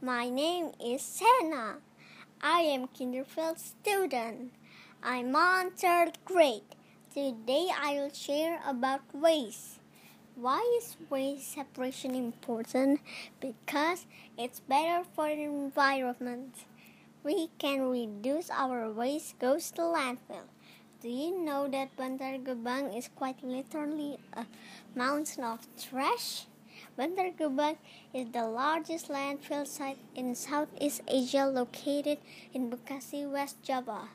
My name is Sena. I am kindergarten student. I'm on third grade. Today I will share about waste. Why is waste separation important? Because it's better for the environment. We can reduce our waste goes to landfill. Do you know that Bantar Gebang is quite literally a mountain of trash? Bantar is the largest landfill site in Southeast Asia located in Bekasi, West Java.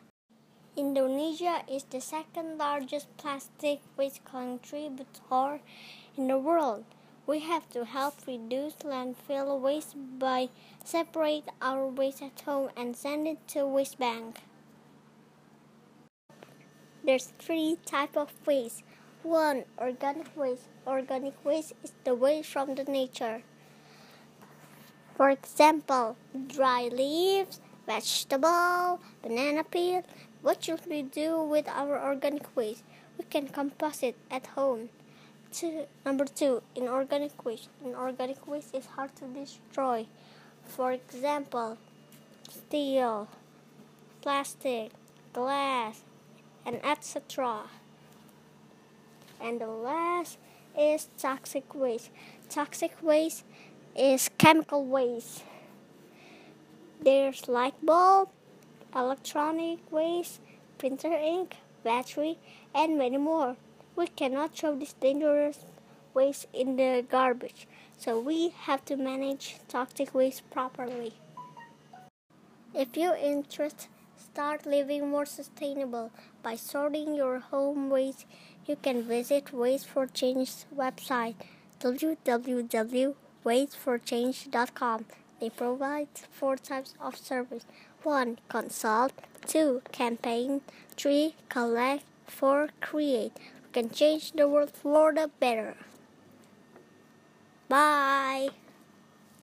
Indonesia is the second largest plastic waste contributor in the world. We have to help reduce landfill waste by separate our waste at home and send it to waste bank. There's three type of waste. One, organic waste. Organic waste is the waste from the nature. For example, dry leaves, vegetable, banana peel. What should we do with our organic waste? We can compost it at home. Two, number two, inorganic waste. Inorganic waste is hard to destroy. For example, steel, plastic, glass, and etc. And the last is toxic waste. Toxic waste is chemical waste. There's light bulb, electronic waste, printer ink, battery, and many more. We cannot throw this dangerous waste in the garbage, so we have to manage toxic waste properly. If you're interested, start living more sustainable by sorting your home waste you can visit Waste for Change's website www.wasteforchange.com. They provide four types of service: one, consult; two, campaign; three, collect; four, create. We can change the world for the better. Bye.